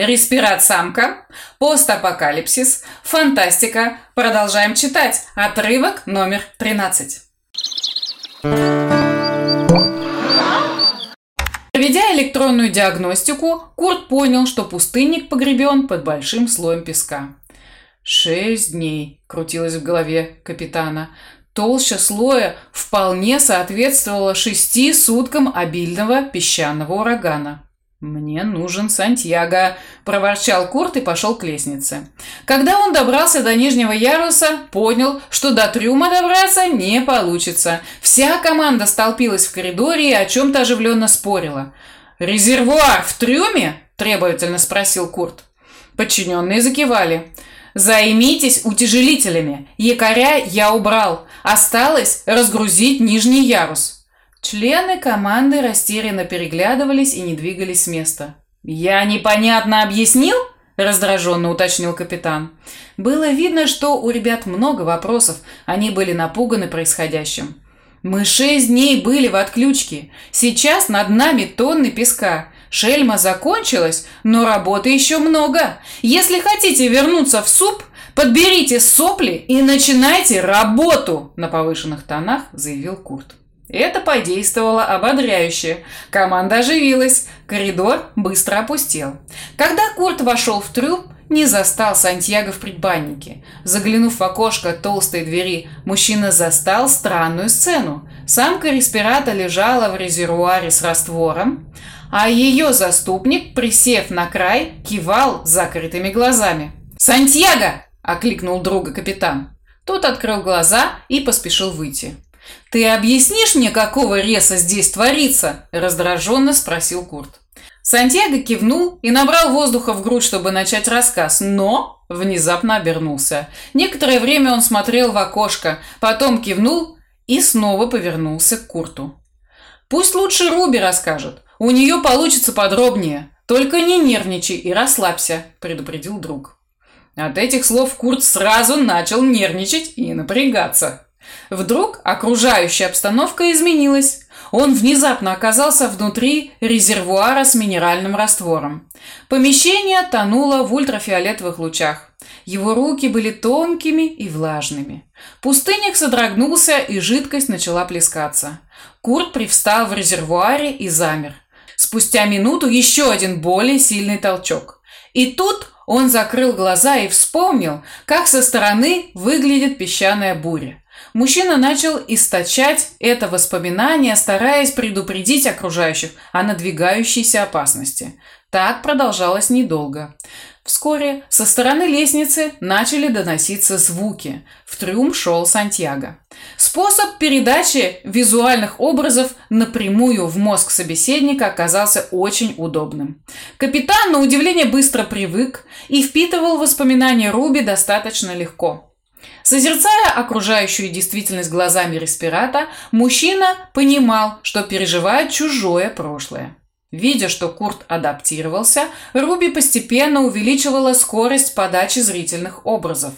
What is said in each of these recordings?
Респират самка, постапокалипсис, фантастика. Продолжаем читать. Отрывок номер 13. Проведя электронную диагностику, Курт понял, что пустынник погребен под большим слоем песка. «Шесть дней», — крутилось в голове капитана. Толща слоя вполне соответствовала шести суткам обильного песчаного урагана. «Мне нужен Сантьяго», – проворчал Курт и пошел к лестнице. Когда он добрался до нижнего яруса, понял, что до трюма добраться не получится. Вся команда столпилась в коридоре и о чем-то оживленно спорила. «Резервуар в трюме?» – требовательно спросил Курт. Подчиненные закивали. «Займитесь утяжелителями. Якоря я убрал. Осталось разгрузить нижний ярус». Члены команды растерянно переглядывались и не двигались с места. «Я непонятно объяснил?» – раздраженно уточнил капитан. Было видно, что у ребят много вопросов, они были напуганы происходящим. «Мы шесть дней были в отключке. Сейчас над нами тонны песка. Шельма закончилась, но работы еще много. Если хотите вернуться в суп, подберите сопли и начинайте работу!» На повышенных тонах заявил Курт. Это подействовало ободряюще. Команда оживилась. Коридор быстро опустел. Когда Курт вошел в трюм, не застал Сантьяго в предбаннике. Заглянув в окошко толстой двери, мужчина застал странную сцену. Самка респирата лежала в резервуаре с раствором, а ее заступник, присев на край, кивал закрытыми глазами. «Сантьяго!» – окликнул друга капитан. Тот открыл глаза и поспешил выйти. «Ты объяснишь мне, какого реса здесь творится?» – раздраженно спросил Курт. Сантьяго кивнул и набрал воздуха в грудь, чтобы начать рассказ, но внезапно обернулся. Некоторое время он смотрел в окошко, потом кивнул и снова повернулся к Курту. «Пусть лучше Руби расскажет. У нее получится подробнее. Только не нервничай и расслабься», – предупредил друг. От этих слов Курт сразу начал нервничать и напрягаться. Вдруг окружающая обстановка изменилась. Он внезапно оказался внутри резервуара с минеральным раствором. Помещение тонуло в ультрафиолетовых лучах. Его руки были тонкими и влажными. Пустынник содрогнулся, и жидкость начала плескаться. Курт привстал в резервуаре и замер. Спустя минуту еще один более сильный толчок. И тут он закрыл глаза и вспомнил, как со стороны выглядит песчаная буря. Мужчина начал источать это воспоминание, стараясь предупредить окружающих о надвигающейся опасности. Так продолжалось недолго. Вскоре со стороны лестницы начали доноситься звуки. В трюм шел Сантьяго. Способ передачи визуальных образов напрямую в мозг собеседника оказался очень удобным. Капитан, на удивление, быстро привык и впитывал воспоминания Руби достаточно легко. Созерцая окружающую действительность глазами респирата, мужчина понимал, что переживает чужое прошлое. Видя, что Курт адаптировался, Руби постепенно увеличивала скорость подачи зрительных образов.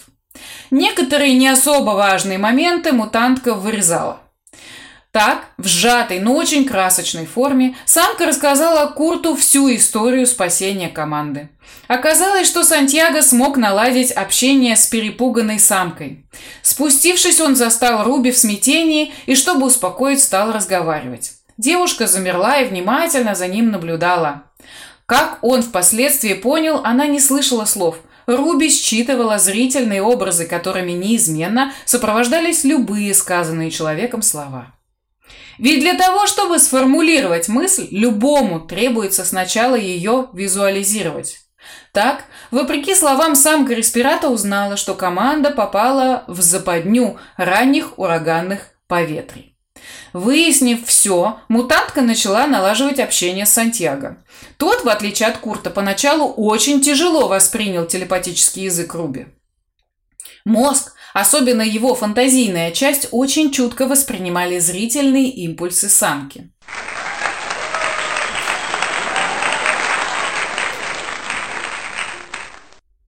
Некоторые не особо важные моменты мутантка вырезала. Так, в сжатой, но очень красочной форме, самка рассказала Курту всю историю спасения команды. Оказалось, что Сантьяго смог наладить общение с перепуганной самкой. Спустившись, он застал Руби в смятении и, чтобы успокоить, стал разговаривать. Девушка замерла и внимательно за ним наблюдала. Как он впоследствии понял, она не слышала слов. Руби считывала зрительные образы, которыми неизменно сопровождались любые сказанные человеком слова. Ведь для того, чтобы сформулировать мысль, любому требуется сначала ее визуализировать. Так, вопреки словам самка респирата узнала, что команда попала в западню ранних ураганных поветрий. Выяснив все, мутантка начала налаживать общение с Сантьяго. Тот, в отличие от Курта, поначалу очень тяжело воспринял телепатический язык Руби. Мозг Особенно его фантазийная часть очень чутко воспринимали зрительные импульсы самки.